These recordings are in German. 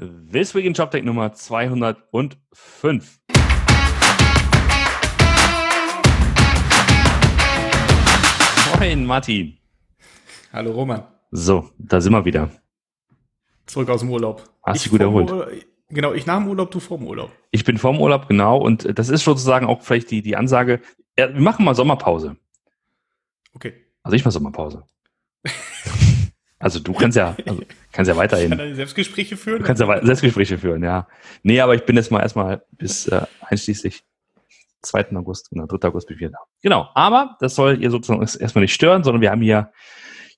This Week in JobTech Nummer 205. Moin, Martin. Hallo, Roman. So, da sind wir wieder. Zurück aus dem Urlaub. Hast du gut vorm erholt? Genau, ich nach dem Urlaub, du vor dem Urlaub. Ich bin vorm Urlaub, genau, und das ist sozusagen auch vielleicht die, die Ansage, ja, wir machen mal Sommerpause. Okay. Also ich mal Sommerpause. Also du kannst ja, also kannst ja Ich kann weiterhin, Selbstgespräche führen. du kannst ja Selbstgespräche führen, ja. Nee, aber ich bin jetzt mal erstmal bis äh, einschließlich 2. August, genau, 3. August bin ich wieder da. Genau, aber das soll ihr sozusagen erst- erstmal nicht stören, sondern wir haben hier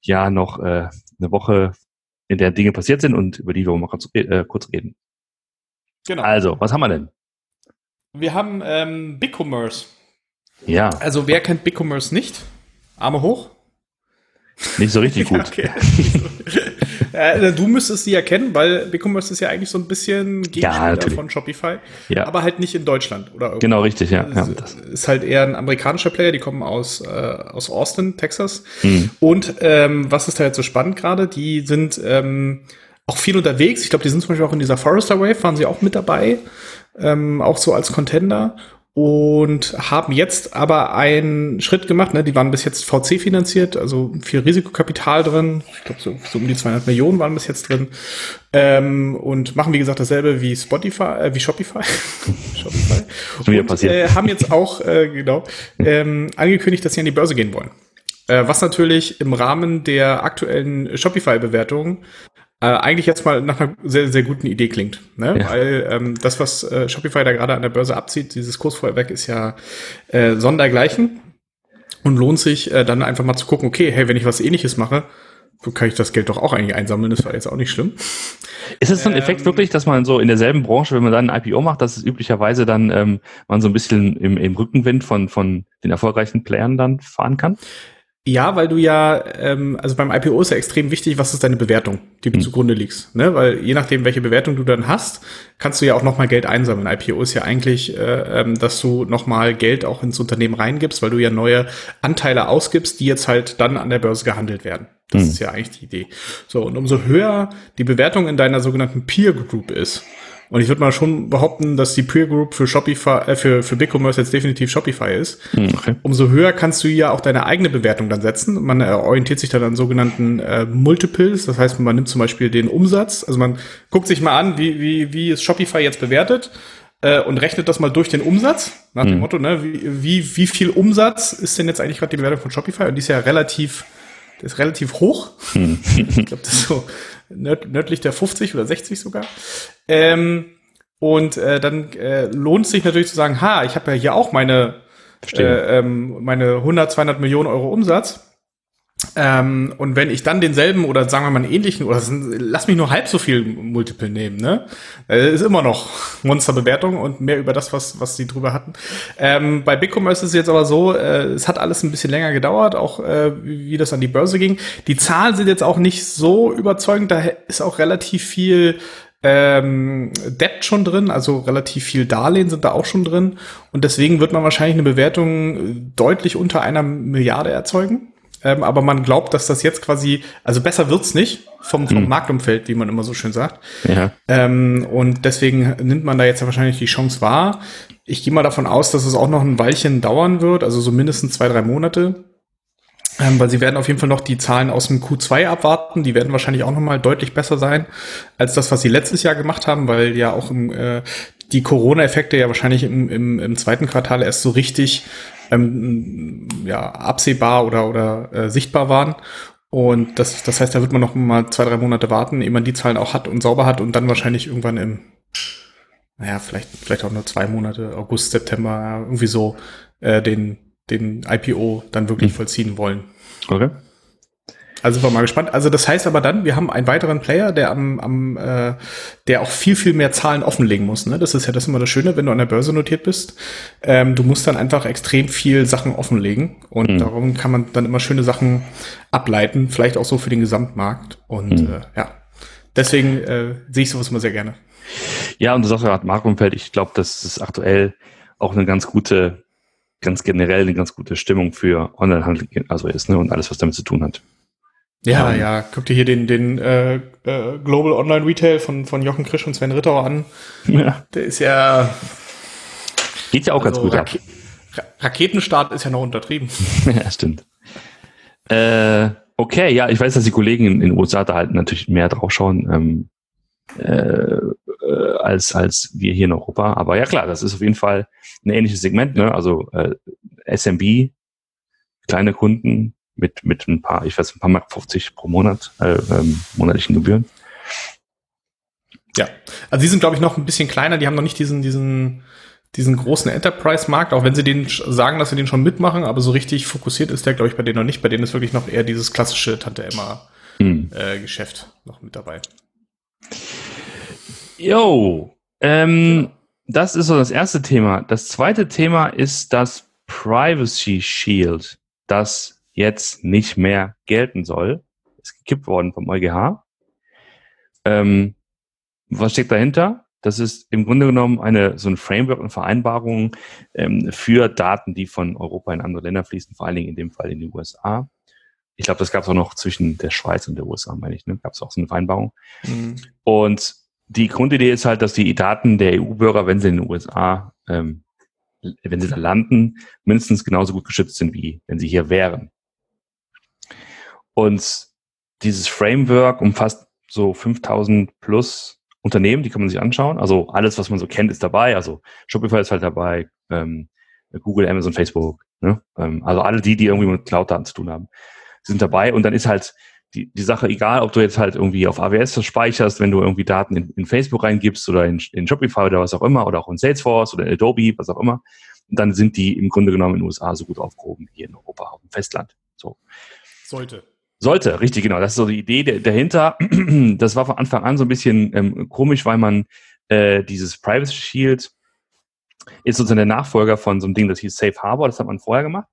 ja noch äh, eine Woche, in der Dinge passiert sind und über die wir mal kurz, äh, kurz reden. Genau. Also, was haben wir denn? Wir haben ähm, BigCommerce. Ja, Also wer kennt BigCommerce nicht? Arme hoch. Nicht so richtig gut. Okay. äh, du müsstest sie ja kennen, weil BigCommerce ist ja eigentlich so ein bisschen Gegenspieler natürlich. von Shopify, Ja, aber halt nicht in Deutschland oder Europa. genau richtig, ja. ja das, ist halt eher ein amerikanischer Player, die kommen aus, äh, aus Austin, Texas. hm, Und ähm, was ist da jetzt so spannend gerade? Die sind ähm, auch viel unterwegs. Ich glaube, die sind zum Beispiel auch in dieser Forester Wave, waren sie auch mit dabei, ähm, auch so als Contender. Und haben jetzt aber einen Schritt gemacht. Ne? Die waren bis jetzt VC finanziert, also viel Risikokapital drin. Ich glaube, so, so um die 200 Millionen waren bis jetzt drin. Ähm, und machen, wie gesagt, dasselbe wie Spotify, äh, wie Shopify. Shopify. Und. Äh, haben jetzt auch, äh, genau, ähm, angekündigt, dass sie an die Börse gehen wollen. Äh, was natürlich im Rahmen der aktuellen Shopify-Bewertung äh, eigentlich jetzt mal nach einer sehr, sehr guten Idee klingt. Ne? Ja. Weil ähm, das, was äh, Shopify da gerade an der Börse abzieht, dieses Kursvorher ist ja äh, sondergleichen und lohnt sich äh, dann einfach mal zu gucken, okay, hey, wenn ich was ähnliches mache, so kann ich das Geld doch auch eigentlich einsammeln, das war jetzt auch nicht schlimm. Ist es so ein Effekt Ähm, wirklich, dass man so in derselben Branche, wenn man dann ein IPO macht, dass es üblicherweise dann ähm, man so ein bisschen im, im Rückenwind von, von den erfolgreichen Playern dann fahren kann? Ja, weil du ja, ähm, also beim IPO ist ja extrem wichtig, was ist deine Bewertung, die du Hm. zugrunde liegst. Ne? Weil je nachdem, welche Bewertung du dann hast, kannst du ja auch nochmal Geld einsammeln. IPO ist ja eigentlich, äh, ähm, dass du nochmal Geld auch ins Unternehmen reingibst, weil du ja neue Anteile ausgibst, die jetzt halt dann an der Börse gehandelt werden. Das Hm. ist ja eigentlich die Idee. So, und umso höher die Bewertung in deiner sogenannten Peer Group ist, und ich würde mal schon behaupten, dass die Peer Group für Shopify, äh, für, für BigCommerce jetzt definitiv Shopify ist, Hm, okay. umso höher kannst du ja auch deine eigene Bewertung dann setzen. Man äh, orientiert sich dann an sogenannten äh, Multiples. Das heißt, man nimmt zum Beispiel den Umsatz. Also man guckt sich mal an, wie, wie, wie ist Shopify jetzt bewertet äh, und rechnet das mal durch den Umsatz. Nach dem Mhm. Motto, ne, wie, wie, wie viel Umsatz ist denn jetzt eigentlich gerade die Bewertung von Shopify? Und die ist ja relativ, ist relativ hoch. Hm. Ich glaube, das ist so nörd, nördlich der 50 oder 60 sogar. Ähm, und äh, dann äh, lohnt es sich natürlich zu sagen, ha, ich habe ja hier auch meine äh, ähm, meine 100, 200 Millionen Euro Umsatz. Ähm, und wenn ich dann denselben oder sagen wir mal einen ähnlichen oder lass mich nur halb so viel Multiple nehmen, ne? Äh, ist immer noch Monsterbewertung und mehr über das, was, was sie drüber hatten. Ähm, bei BigCommerce ist es jetzt aber so, äh, es hat alles ein bisschen länger gedauert, auch äh, wie, wie das an die Börse ging. Die Zahlen sind jetzt auch nicht so überzeugend, da ist auch relativ viel ähm, Debt schon drin, also relativ viel Darlehen sind da auch schon drin. Und deswegen wird man wahrscheinlich eine Bewertung äh, deutlich unter einer Milliarde erzeugen. Ähm, aber man glaubt, dass das jetzt quasi, also besser wird's nicht vom, vom Hm. Marktumfeld, wie man immer so schön sagt. Ja. Ähm, und deswegen nimmt man da jetzt ja wahrscheinlich die Chance wahr. Ich gehe mal davon aus, dass es auch noch ein Weilchen dauern wird, also so mindestens zwei, drei Monate. Ähm, weil sie werden auf jeden Fall noch die Zahlen aus dem Q2 abwarten. Die werden wahrscheinlich auch noch mal deutlich besser sein als das, was sie letztes Jahr gemacht haben, weil ja auch im, äh, die Corona-Effekte ja wahrscheinlich im, im, im zweiten Quartal erst so richtig ähm, ja, absehbar oder, oder äh, sichtbar waren. Und das, das heißt, da wird man noch mal zwei, drei Monate warten, ehe man die Zahlen auch hat und sauber hat und dann wahrscheinlich irgendwann im, naja, vielleicht, vielleicht auch nur zwei Monate, August, September, irgendwie so, äh, den, den IPO dann wirklich Hm. vollziehen wollen. Okay. Also sind wir mal gespannt. Also das heißt aber dann, wir haben einen weiteren Player, der am, am äh, der auch viel, viel mehr Zahlen offenlegen muss. Ne? Das ist ja das immer das Schöne, wenn du an der Börse notiert bist. Ähm, du musst dann einfach extrem viel Sachen offenlegen. Und Mhm. darum kann man dann immer schöne Sachen ableiten, vielleicht auch so für den Gesamtmarkt. Und Mhm. äh, ja, deswegen äh, sehe ich sowas immer sehr gerne. Ja, und du sagst ja gerade Marktumfeld, ich glaube, das ist aktuell auch eine ganz gute, ganz generell eine ganz gute Stimmung für Onlinehandel also ist, ne? Und alles, was damit zu tun hat. Ja, Ähm. ja, guck dir hier den, den äh, äh, Global Online Retail von, von Jochen Krisch und Sven Rittauer an. Ja. Der ist ja. Geht ja auch also ganz gut Rake ab. Raketenstart ist ja noch untertrieben. ja, stimmt. Äh, okay, ja, ich weiß, dass die Kollegen in den USA da halt natürlich mehr drauf schauen ähm, äh, äh, als, als wir hier in Europa. Aber ja klar, das ist auf jeden Fall ein ähnliches Segment. Ne? Also äh, SMB, kleine Kunden mit, mit ein paar, ich weiß, ein paar Mark 50 pro Monat, äh, ähm, monatlichen Gebühren. Ja, also die sind, glaube ich, noch ein bisschen kleiner, die haben noch nicht diesen, diesen, diesen großen Enterprise-Markt, auch wenn sie den sagen, dass sie den schon mitmachen, aber so richtig fokussiert ist der, glaube ich, bei denen noch nicht. Bei denen ist wirklich noch eher dieses klassische Tante Emma-Geschäft hm. äh, noch mit dabei. Jo, ähm, das ist so das erste Thema. Das zweite Thema ist das Privacy Shield, das jetzt nicht mehr gelten soll. Ist gekippt worden vom EuGH. Ähm, was steckt dahinter? Das ist im Grunde genommen eine so ein Framework und Vereinbarung ähm, für Daten, die von Europa in andere Länder fließen, vor allen Dingen in dem Fall in die USA. Ich glaube, das gab es auch noch zwischen der Schweiz und der USA, meine ich. Ne? Gab es auch so eine Vereinbarung. Mhm. Und die Grundidee ist halt, dass die Daten der EU-Bürger, wenn sie in den USA, ähm, wenn sie da landen, mindestens genauso gut geschützt sind, wie wenn sie hier wären. Und dieses Framework umfasst so 5000 plus Unternehmen, die kann man sich anschauen. Also alles, was man so kennt, ist dabei. Also Shopify ist halt dabei, ähm, Google, Amazon, Facebook. Ne? Ähm, also alle die, die irgendwie mit Cloud-Daten zu tun haben, sind dabei. Und dann ist halt die, die Sache egal, ob du jetzt halt irgendwie auf AWS das speicherst, wenn du irgendwie Daten in, in Facebook reingibst oder in, in Shopify oder was auch immer oder auch in Salesforce oder in Adobe, was auch immer. Dann sind die im Grunde genommen in den USA so gut aufgehoben wie hier in Europa auf dem Festland. So. Sollte. Sollte, richtig, genau. Das ist so die Idee dahinter. Das war von Anfang an so ein bisschen ähm, komisch, weil man äh, dieses Privacy Shield ist sozusagen der Nachfolger von so einem Ding, das hieß Safe Harbor, das hat man vorher gemacht.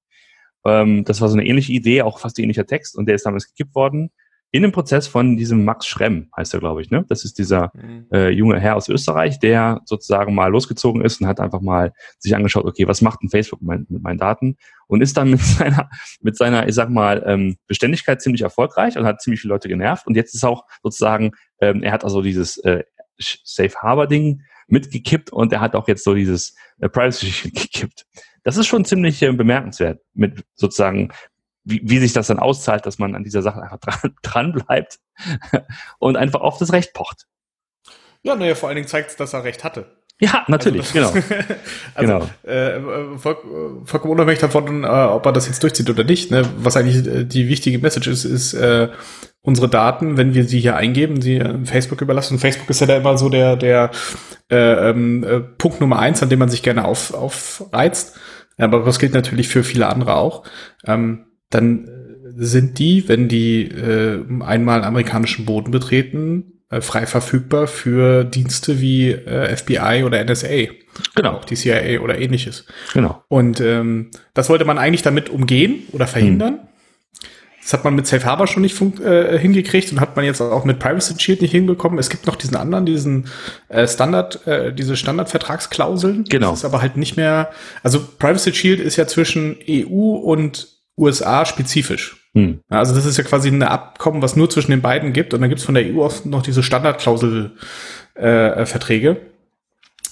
Ähm, das war so eine ähnliche Idee, auch fast ähnlicher Text und der ist damals gekippt worden in dem Prozess von diesem Max Schremm, heißt er, glaube ich. Ne? Das ist dieser mhm. äh, junge Herr aus Österreich, der sozusagen mal losgezogen ist und hat einfach mal sich angeschaut, okay, was macht denn Facebook mit, mit meinen Daten? Und ist dann mit seiner, mit seiner, ich sag mal, ähm, Beständigkeit ziemlich erfolgreich und hat ziemlich viele Leute genervt. Und jetzt ist auch sozusagen, ähm, er hat also dieses äh, Safe Harbor Ding mitgekippt und er hat auch jetzt so dieses äh, Privacy gekippt. Das ist schon ziemlich äh, bemerkenswert, mit sozusagen wie, wie sich das dann auszahlt, dass man an dieser Sache einfach dran, dran bleibt und einfach auf das Recht pocht. Ja, naja, vor allen Dingen zeigt es, dass er Recht hatte. Ja, natürlich, also, genau. also, genau. Äh, voll, vollkommen unabhängig davon, äh, ob er das jetzt durchzieht oder nicht. Ne? Was eigentlich äh, die wichtige Message ist, ist, äh, unsere Daten, wenn wir sie hier eingeben, sie Facebook überlassen. Facebook ist ja da immer so der, der äh, ähm, äh, Punkt Nummer eins, an dem man sich gerne auf, aufreizt. Aber das gilt natürlich für viele andere auch. Ähm, dann sind die, wenn die äh, einmal amerikanischen Boden betreten, äh, frei verfügbar für Dienste wie äh, FBI oder NSA. Genau. Auch die CIA oder ähnliches. Genau. Und ähm, das wollte man eigentlich damit umgehen oder verhindern. Hm. Das hat man mit Safe Harbor schon nicht äh, hingekriegt und hat man jetzt auch mit Privacy Shield nicht hinbekommen. Es gibt noch diesen anderen, diesen äh, Standard, äh, diese Standardvertragsklauseln. Genau. Das ist aber halt nicht mehr, also Privacy Shield ist ja zwischen EU und USA spezifisch. Hm. Also das ist ja quasi ein Abkommen, was nur zwischen den beiden gibt. Und dann gibt es von der EU oft noch diese Standardklausel-Verträge, äh,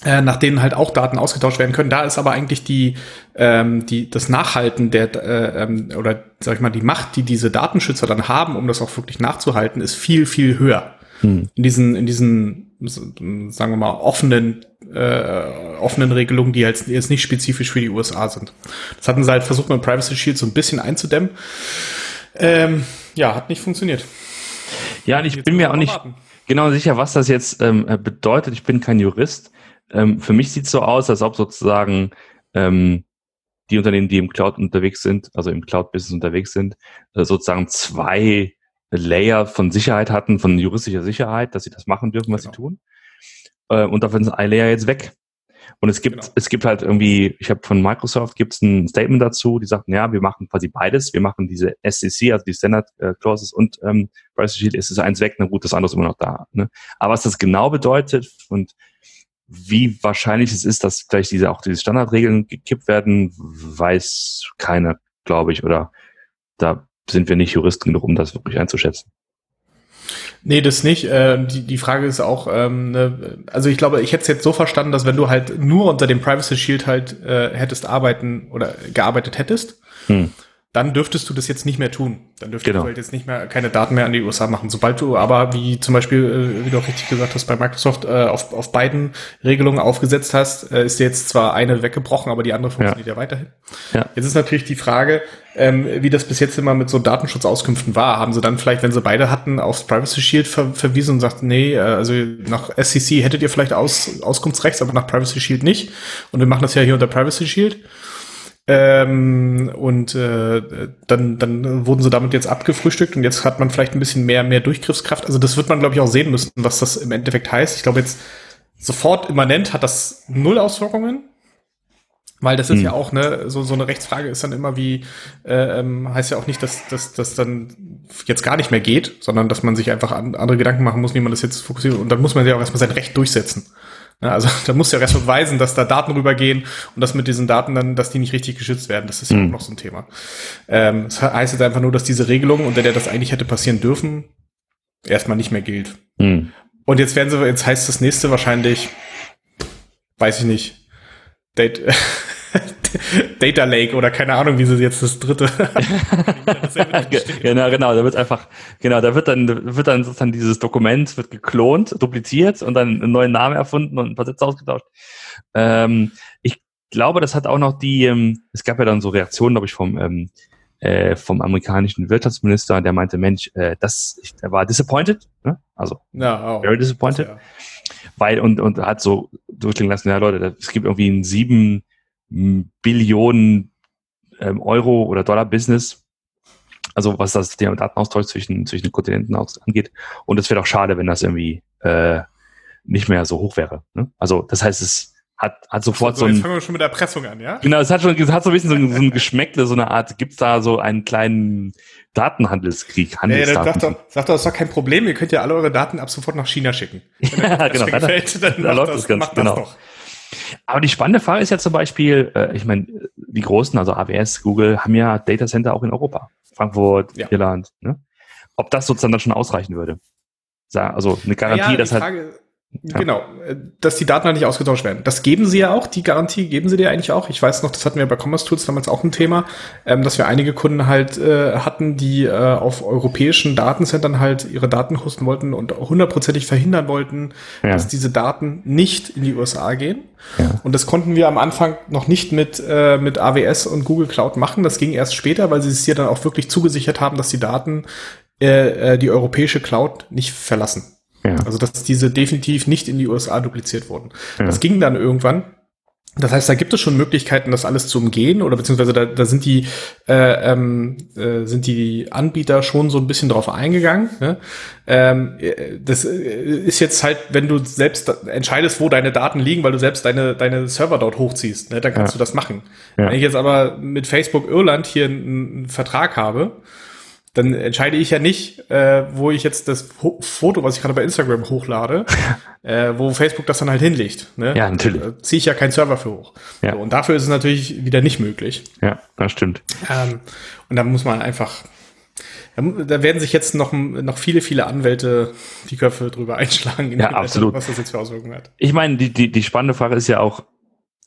äh, nach denen halt auch Daten ausgetauscht werden können. Da ist aber eigentlich die, ähm, die das Nachhalten der äh, ähm, oder sag ich mal die Macht, die diese Datenschützer dann haben, um das auch wirklich nachzuhalten, ist viel viel höher. Hm. In diesen in diesen sagen wir mal offenen äh, offenen Regelungen, die halt jetzt nicht spezifisch für die USA sind. Das hatten sie halt versucht mit Privacy Shield so ein bisschen einzudämmen. Ähm, ja, hat nicht funktioniert. Ja, und ich jetzt bin mir auch nicht warten. genau sicher, was das jetzt ähm, bedeutet. Ich bin kein Jurist. Ähm, für mich sieht es so aus, als ob sozusagen ähm, die Unternehmen, die im Cloud unterwegs sind, also im Cloud-Business unterwegs sind, äh, sozusagen zwei Layer von Sicherheit hatten, von juristischer Sicherheit, dass sie das machen dürfen, was genau. sie tun. Äh, und davon ist ein Layer jetzt weg. Und es gibt, genau. es gibt halt irgendwie, ich habe von Microsoft gibt es ein Statement dazu, die sagten, ja, wir machen quasi beides. Wir machen diese SCC, also die Standard äh, Clauses und ähm, Privacy Shield, ist es eins weg, na gut, das andere ist immer noch da. Ne? Aber was das genau bedeutet und wie wahrscheinlich es ist, dass vielleicht diese auch diese Standardregeln gekippt werden, weiß keiner, glaube ich, oder da sind wir nicht Juristen genug, um das wirklich einzuschätzen. Nee, das nicht. Äh, die, die Frage ist auch, ähm, ne, also ich glaube, ich hätte es jetzt so verstanden, dass wenn du halt nur unter dem Privacy Shield halt äh, hättest arbeiten oder gearbeitet hättest, hm dann dürftest du das jetzt nicht mehr tun. Dann dürftest genau. du halt jetzt nicht mehr keine Daten mehr an die USA machen. Sobald du aber, wie zum Beispiel, äh, wie du auch richtig gesagt hast, bei Microsoft äh, auf, auf beiden Regelungen aufgesetzt hast, äh, ist dir jetzt zwar eine weggebrochen, aber die andere funktioniert ja, ja weiterhin. Ja. Jetzt ist natürlich die Frage, ähm, wie das bis jetzt immer mit so Datenschutzauskünften war. Haben sie dann vielleicht, wenn sie beide hatten, aufs Privacy Shield ver verwiesen und sagt, nee, äh, also nach SCC hättet ihr vielleicht Aus Auskunftsrechts, aber nach Privacy Shield nicht. Und wir machen das ja hier unter Privacy Shield. Ähm, und äh, dann, dann wurden sie damit jetzt abgefrühstückt und jetzt hat man vielleicht ein bisschen mehr, mehr Durchgriffskraft. Also das wird man, glaube ich, auch sehen müssen, was das im Endeffekt heißt. Ich glaube jetzt sofort immanent hat das null Auswirkungen. Weil das ist hm. ja auch ne, so, so eine Rechtsfrage ist dann immer wie, äh, ähm, heißt ja auch nicht, dass das dass dann jetzt gar nicht mehr geht, sondern dass man sich einfach an, andere Gedanken machen muss, wie man das jetzt fokussiert. Und dann muss man ja auch erstmal sein Recht durchsetzen. Ja, also da muss ja erst beweisen, dass da Daten rübergehen und dass mit diesen Daten dann, dass die nicht richtig geschützt werden. Das ist ja mhm. auch noch so ein Thema. Ähm, das heißt jetzt einfach nur, dass diese Regelung, unter der das eigentlich hätte passieren dürfen, erstmal nicht mehr gilt. Mhm. Und jetzt werden sie, jetzt heißt das nächste wahrscheinlich, weiß ich nicht, Date, Data Lake oder keine Ahnung, wie sie jetzt das dritte. genau, genau, da wird einfach, genau, da wird dann, wird dann sozusagen dieses Dokument wird geklont, dupliziert und dann einen neuen Namen erfunden und ein paar Sätze ausgetauscht. Ähm, ich glaube, das hat auch noch die, ähm, es gab ja dann so Reaktionen, glaube ich, vom, ähm, äh, vom amerikanischen Wirtschaftsminister, der meinte, Mensch, äh, das, ich, er war disappointed, ne? also ja, oh, very disappointed, ja. weil und und hat so durchklingen lassen, ja Leute, es gibt irgendwie ein sieben Billionen ähm, Euro oder Dollar Business. Also was das Thema Datenaustausch zwischen, zwischen den Kontinenten angeht. Und es wäre auch schade, wenn das irgendwie äh, nicht mehr so hoch wäre. Ne? Also das heißt, es hat, hat sofort so, so ein. fangen wir schon mit der Erpressung an, ja? Genau, es hat schon, es hat so ein bisschen so ein, so ein Geschmäckle, so eine Art, gibt's da so einen kleinen Datenhandelskrieg, Handelsdaten. Ja, ja, sag doch, das ist doch kein Problem, ihr könnt ja alle eure Daten ab sofort nach China schicken. Wenn ja, genau, da, gefällt, dann da läuft das, das ganz, macht genau. das doch. Aber die spannende Frage ist ja zum Beispiel, äh, ich meine, die großen, also AWS, Google, haben ja Data Center auch in Europa. Frankfurt, ja. Irland. Ne? Ob das sozusagen dann schon ausreichen würde. Also eine Garantie, ja, dass halt. Frage, ja. Genau, äh, dass die Daten halt nicht ausgetauscht werden. Das geben sie ja auch, die Garantie geben sie dir eigentlich auch. Ich weiß noch, das hatten wir bei Commerce Tools damals auch ein Thema, ähm, dass wir einige Kunden halt äh, hatten, die äh, auf europäischen Datencentern halt ihre Daten hosten wollten und hundertprozentig verhindern wollten, ja. dass diese Daten nicht in die USA gehen. Ja. Und das konnten wir am Anfang noch nicht mit, äh, mit AWS und Google Cloud machen. Das ging erst später, weil sie es hier dann auch wirklich zugesichert haben, dass die Daten äh, äh die europäische Cloud nicht verlassen. Ja. Also dass diese definitiv nicht in die USA dupliziert wurden. Ja. Das ging dann irgendwann. Das heißt, da gibt es schon Möglichkeiten, das alles zu umgehen oder beziehungsweise da, da sind die äh, ähm, äh, sind die Anbieter schon so ein bisschen drauf eingegangen. Ne? Ähm, das äh, ist jetzt halt, wenn du selbst entscheidest, wo deine Daten liegen, weil du selbst deine deine Server dort hochziehst, ne? dann kannst ja. du das machen. Ja. Wenn ich jetzt aber mit Facebook Irland hier einen, einen Vertrag habe dann entscheide ich ja nicht, äh, wo ich jetzt das Foto, was ich gerade bei Instagram hochlade, äh, wo Facebook das dann halt hinlegt. Ne? Ja, natürlich. Da ziehe ich ja keinen Server für hoch. Ja. So, und dafür ist es natürlich wieder nicht möglich. Ja, das stimmt. Ähm, und da muss man einfach, da werden sich jetzt noch, noch viele, viele Anwälte die Köpfe drüber einschlagen, ja, absolut. was das jetzt für Auswirkungen hat. Ich meine, die, die, die spannende Frage ist ja auch,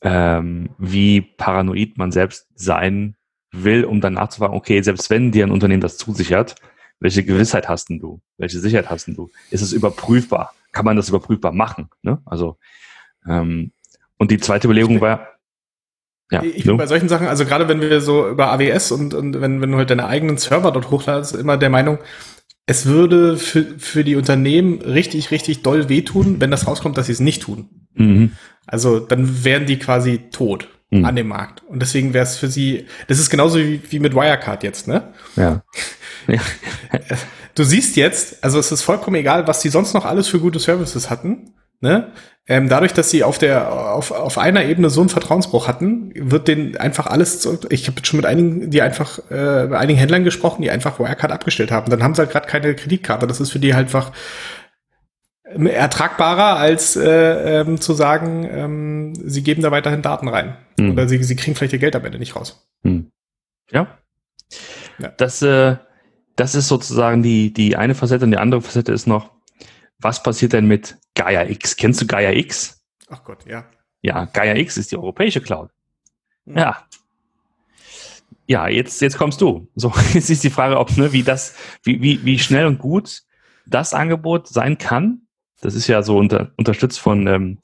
ähm, wie paranoid man selbst sein will, um dann nachzufragen, okay, selbst wenn dir ein Unternehmen das zusichert, welche Gewissheit hast denn du? Welche Sicherheit hast denn du? Ist es überprüfbar? Kann man das überprüfbar machen? Ne? Also ähm, und die zweite Überlegung war, ja, ich bin bei solchen Sachen, also gerade wenn wir so über AWS und, und wenn, wenn du halt deine eigenen Server dort hochladest, immer der Meinung, es würde für, für die Unternehmen richtig, richtig doll wehtun, wenn das rauskommt, dass sie es nicht tun. Mhm. Also dann wären die quasi tot mhm. an dem Markt. Und deswegen wäre es für sie, das ist genauso wie, wie mit Wirecard jetzt, ne? Ja. ja. Du siehst jetzt, also es ist vollkommen egal, was die sonst noch alles für gute Services hatten. Ne? Ähm, dadurch, dass sie auf der auf, auf einer Ebene so einen Vertrauensbruch hatten, wird denen einfach alles. Ich habe schon mit einigen, die einfach äh, bei einigen Händlern gesprochen, die einfach Wirecard abgestellt haben. Dann haben sie halt gerade keine Kreditkarte. Das ist für die halt einfach ertragbarer, als äh, ähm, zu sagen, ähm, sie geben da weiterhin Daten rein. Hm. Oder sie, sie kriegen vielleicht ihr Geld am Ende nicht raus. Hm. Ja. ja. Das, äh, das ist sozusagen die, die eine Facette und die andere Facette ist noch, was passiert denn mit Gaia X? Kennst du Gaia X? Ach Gott, ja. Ja, Gaia X ist die europäische Cloud. Mhm. Ja. Ja, jetzt, jetzt kommst du. So, jetzt ist die Frage, ob, ne, wie das, wie, wie, wie schnell und gut das Angebot sein kann. Das ist ja so unter, unterstützt von, ähm,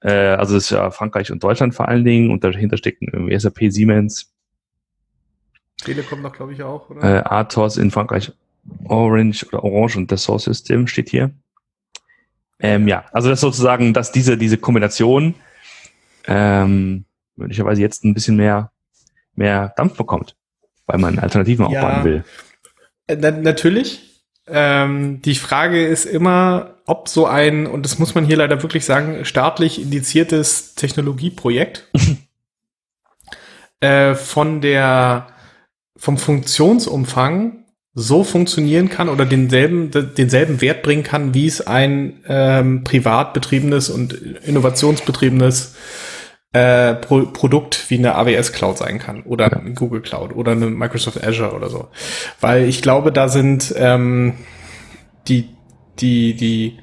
äh, also das ist ja Frankreich und Deutschland vor allen Dingen und dahinter stecken irgendwie SAP, Siemens, Telekom noch, glaube ich, auch, oder? äh, Athos in Frankreich, Orange oder Orange und das Source System steht hier. Ähm, ja, also das sozusagen, dass diese, diese Kombination ähm, möglicherweise jetzt ein bisschen mehr, mehr Dampf bekommt, weil man Alternativen Ja. aufbauen will. Äh, Na, natürlich. Ähm, die Frage ist immer, ob so ein, und das muss man hier leider wirklich sagen, staatlich indiziertes Technologieprojekt äh, von der, vom Funktionsumfang so funktionieren kann oder denselben, denselben Wert bringen kann, wie es ein ähm, privat betriebenes und innovationsbetriebenes äh, Pro Produkt wie eine AWS Cloud sein kann oder Ja. eine Google Cloud oder eine Microsoft Azure oder so. Weil ich glaube, da sind ähm, die, die, die,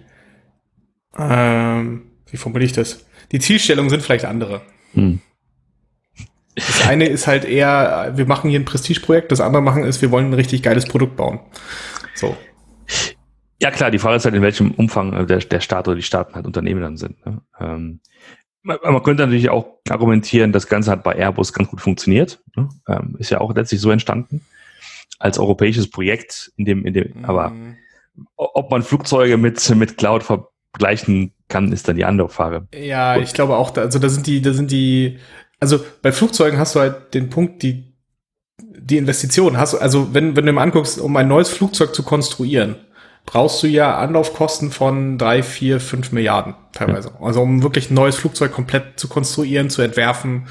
ähm, wie formuliere ich das? Die Zielstellungen sind vielleicht andere. Hm. Das eine ist halt eher, wir machen hier ein Prestigeprojekt, das andere machen ist, wir wollen ein richtig geiles Produkt bauen. So. Ja klar, die Frage ist halt, in welchem Umfang äh, der, der Staat oder die Staaten halt Unternehmen dann sind. Ne? Ähm, man, man könnte natürlich auch argumentieren, das Ganze hat bei Airbus ganz gut funktioniert. Ne? Ähm, ist ja auch letztlich so entstanden als europäisches Projekt, in dem, in dem, aber Mhm. o- ob man Flugzeuge mit, mit Cloud vergleichen kann, ist dann die andere Frage. Ja, Gut. ich glaube auch, da, also da sind die, da sind die, also bei Flugzeugen hast du halt den Punkt, die, die Investition hast also wenn, wenn du mal anguckst, um ein neues Flugzeug zu konstruieren, brauchst du ja Anlaufkosten von drei, vier, fünf Milliarden teilweise. Also um wirklich ein neues Flugzeug komplett zu konstruieren, zu entwerfen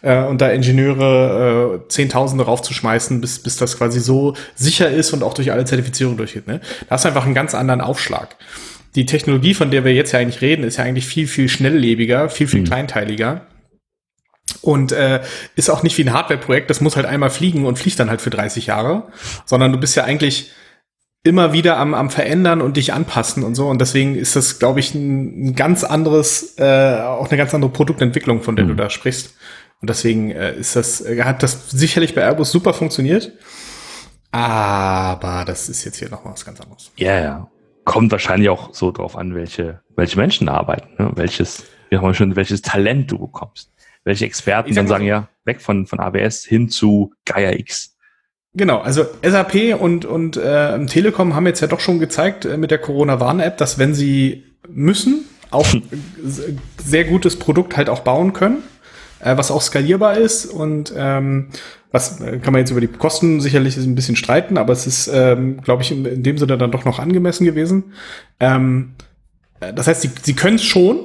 äh, und da Ingenieure äh, Zehntausende raufzuschmeißen, bis, bis das quasi so sicher ist und auch durch alle Zertifizierungen durchgeht. Ne? Da hast du einfach einen ganz anderen Aufschlag. Die Technologie, von der wir jetzt ja eigentlich reden, ist ja eigentlich viel, viel schnelllebiger, viel, viel Mhm. kleinteiliger. Und äh, ist auch nicht wie ein Hardware-Projekt, das muss halt einmal fliegen und fliegt dann halt für 30 Jahre, sondern du bist ja eigentlich immer wieder am, am Verändern und dich anpassen und so. Und deswegen ist das, glaube ich, ein, ein ganz anderes, äh, auch eine ganz andere Produktentwicklung, von der du Mhm. da sprichst. Und deswegen äh, ist das, äh, hat das sicherlich bei Airbus super funktioniert. Aber das ist jetzt hier noch mal was ganz anderes. Ja, ja. Kommt wahrscheinlich auch so drauf an, welche, welche Menschen arbeiten, ne? welches, wie haben wir schon, welches Talent du bekommst. Welche Experten dann sagen, so. ja, weg von, von AWS hin zu Gaia X. Genau, also SAP und, und äh, Telekom haben jetzt ja doch schon gezeigt äh, mit der Corona-Warn-App, dass wenn sie müssen, auch äh, sehr gutes Produkt halt auch bauen können, äh, was auch skalierbar ist und ähm, was äh, kann man jetzt über die Kosten sicherlich ein bisschen streiten, aber es ist, ähm, glaube ich, in, in dem Sinne dann doch noch angemessen gewesen. Ähm, äh, das heißt, sie, sie können es schon.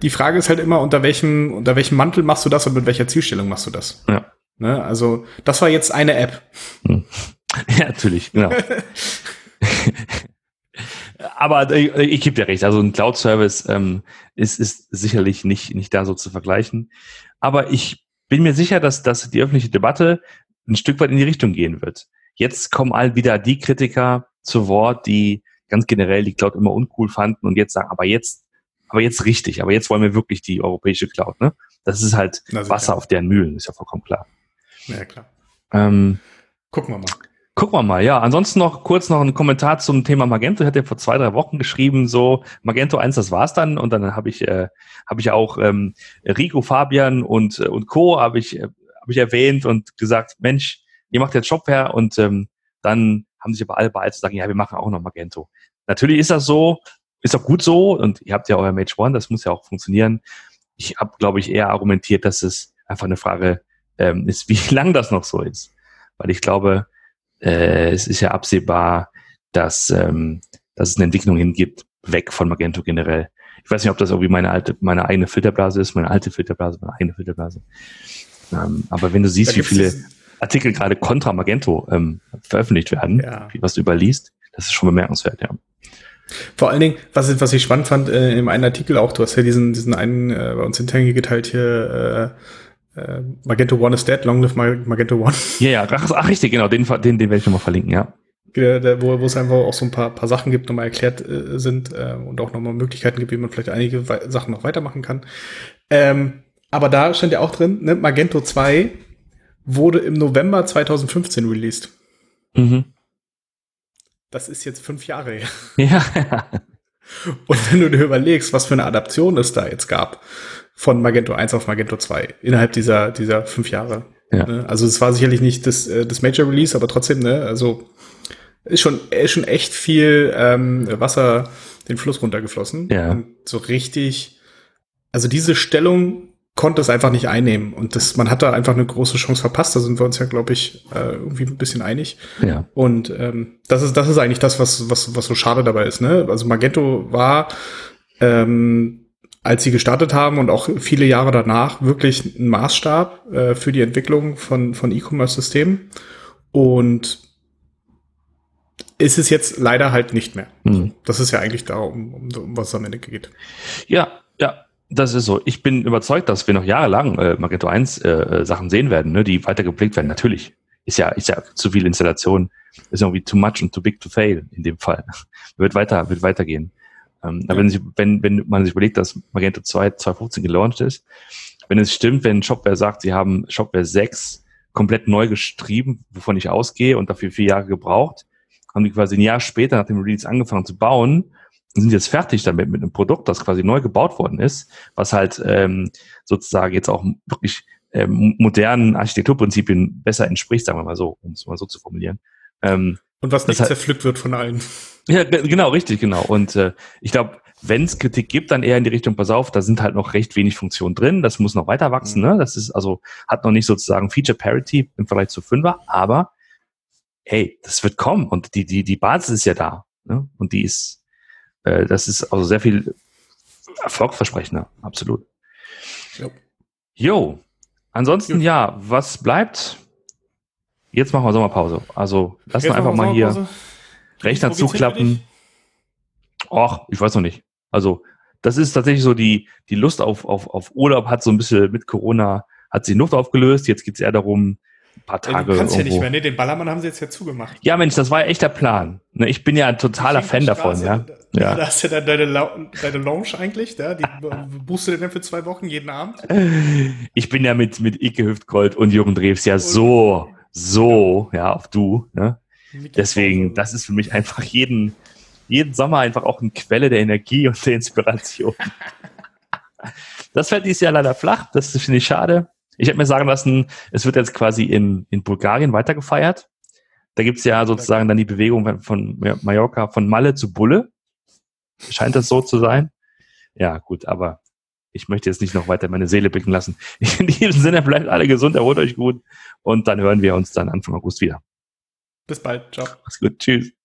Die Frage ist halt immer, unter welchem, unter welchem Mantel machst du das und mit welcher Zielstellung machst du das? Ja. Ne? Also, das war jetzt eine App. Ja, natürlich, genau. Aber äh, ich gebe dir recht, also ein Cloud-Service ähm, ist, ist sicherlich nicht, nicht da so zu vergleichen. Aber ich bin mir sicher, dass, dass die öffentliche Debatte ein Stück weit in die Richtung gehen wird. Jetzt kommen all wieder die Kritiker zu Wort, die ganz generell die Cloud immer uncool fanden und jetzt sagen, aber jetzt, aber jetzt richtig, aber jetzt wollen wir wirklich die europäische Cloud. Ne? Das ist halt Na. Wasser auf deren Mühlen, ist ja vollkommen klar. Ja, klar. Ähm, Gucken wir mal. Gucken wir mal, ja. Ansonsten noch kurz noch ein Kommentar zum Thema Magento. Ich hatte ja vor zwei, drei Wochen geschrieben, so Magento 1, das war's dann. Und dann habe ich, äh, habe ich auch ähm, Rico, Fabian und, äh, und Co. habe ich, äh, hab ich erwähnt und gesagt, Mensch, ihr macht jetzt Shopware und ähm, dann haben sich aber alle bereit zu sagen, ja, wir machen auch noch Magento. Natürlich ist das so, ist auch gut so und ihr habt ja euer Mage One, das muss ja auch funktionieren. Ich habe, glaube ich, eher argumentiert, dass es einfach eine Frage ähm, ist, wie lang das noch so ist. Weil ich glaube, äh, es ist ja absehbar, dass, ähm, dass es eine Entwicklung hingibt, weg von Magento generell. Ich weiß nicht, ob das irgendwie meine alte, meine eigene Filterblase ist, meine alte Filterblase, meine eigene Filterblase. Ähm, aber wenn du siehst, wie viele Artikel gerade kontra Magento ähm, veröffentlicht werden, Ja. wie, was du überliest, das ist schon bemerkenswert, ja. Vor allen Dingen, was, ich- was ich spannend fand, äh, in einem Artikel auch, du hast ja diesen, diesen einen äh, bei uns intern geteilt hier, äh, äh, Magento One is dead, long live Mag- Magento One. Ja, ja, ach, ach richtig, genau, den, den, den werde ich nochmal verlinken, ja. wo, wo es einfach auch so ein paar, paar Sachen gibt, nochmal erklärt äh, sind äh, und auch nochmal Möglichkeiten gibt, wie man vielleicht einige Sachen noch weitermachen kann. Ähm, aber da stand ja auch drin, ne, Magento 2 wurde im November 2015 released. Mhm. Das ist jetzt fünf Jahre her. Ja. Und wenn du dir überlegst, was für eine Adaption es da jetzt gab, von Magento 1 auf Magento 2, innerhalb dieser, dieser fünf Jahre. Ja. Ne? Also es war sicherlich nicht das, äh, das Major Release, aber trotzdem, ne, also ist schon, ist schon echt viel ähm, Wasser den Fluss runtergeflossen. Ja. Und so richtig, also diese Stellung konnte es einfach nicht einnehmen. Und das, man hat da einfach eine große Chance verpasst. Da sind wir uns ja, glaube ich, äh, irgendwie ein bisschen einig. Ja. Und ähm, das ist, das ist eigentlich das, was, was, was so schade dabei ist. Ne? Also Magento war, ähm, als sie gestartet haben und auch viele Jahre danach wirklich ein Maßstab äh, für die Entwicklung von, von E-Commerce-Systemen. Und ist es jetzt leider halt nicht mehr. Mhm. Das ist ja eigentlich darum, um, um was es am Ende geht. Ja, ja, das ist so. Ich bin überzeugt, dass wir noch jahrelang äh, Magento 1 äh, äh, Sachen sehen werden, ne, die weiter gepflegt werden. Natürlich. Ist ja, ist ja zu viel Installation. Ist irgendwie too much and too big to fail in dem Fall. wird weiter, wird weitergehen. Ähm, ja. Aber wenn, sie, wenn, wenn man sich überlegt, dass Magento 2 2015 gelauncht ist, wenn es stimmt, wenn Shopware sagt, sie haben Shopware 6 komplett neu geschrieben, wovon ich ausgehe und dafür vier Jahre gebraucht, haben die quasi ein Jahr später nach dem Release angefangen zu bauen sind jetzt fertig damit mit einem Produkt, das quasi neu gebaut worden ist, was halt ähm, sozusagen jetzt auch wirklich ähm, modernen Architekturprinzipien besser entspricht, sagen wir mal so, um es mal so zu formulieren. Ähm, und was nicht zerpflückt wird von allen. Ja, genau, richtig, genau. Und äh, ich glaube, wenn es Kritik gibt, dann eher in die Richtung, pass auf, da sind halt noch recht wenig Funktionen drin, das muss noch weiter wachsen, mhm. ne? Das ist also, hat noch nicht sozusagen Feature Parity im Vergleich zu Fünfer, aber hey, das wird kommen und die, die, die Basis ist ja da. Ne? Und die ist, äh, das ist also sehr viel erfolgversprechender, absolut. Jo. jo. Ansonsten, jo. ja, was bleibt? Jetzt machen wir Sommerpause. Also lass mal einfach mal hier Rechner zuklappen. Och, ich weiß noch nicht. Also das ist tatsächlich so die, die Lust auf, auf, auf Urlaub hat so ein bisschen mit Corona, hat sich Luft aufgelöst. Jetzt geht es eher darum, paar Tage. Du kannst irgendwo. ja nicht mehr, ne? Den Ballermann haben sie jetzt ja zugemacht. Ja, Mensch, das war ja echt der Plan. Ne, ich bin ja ein totaler Fan davon, ja. ja. Da hast du dann deine, deine Lounge eigentlich, ja? Die buchst du denn für zwei Wochen jeden Abend? Ich bin ja mit, mit Ike Hüftgold und Jürgen Drews ja so, so, ja, auf du, ne? Deswegen, das ist für mich einfach jeden, jeden Sommer einfach auch eine Quelle der Energie und der Inspiration. das fällt dieses Jahr leider flach, das finde ich schade. Ich habe mir sagen lassen, es wird jetzt quasi in, in Bulgarien weitergefeiert. Da gibt's ja sozusagen dann die Bewegung von Mallorca von Malle zu Bulle. Scheint das so zu sein? Ja, gut, aber ich möchte jetzt nicht noch weiter meine Seele blicken lassen. In diesem Sinne, bleibt alle gesund, erholt euch gut und dann hören wir uns dann Anfang August wieder. Bis bald. Ciao. Mach's gut. Tschüss.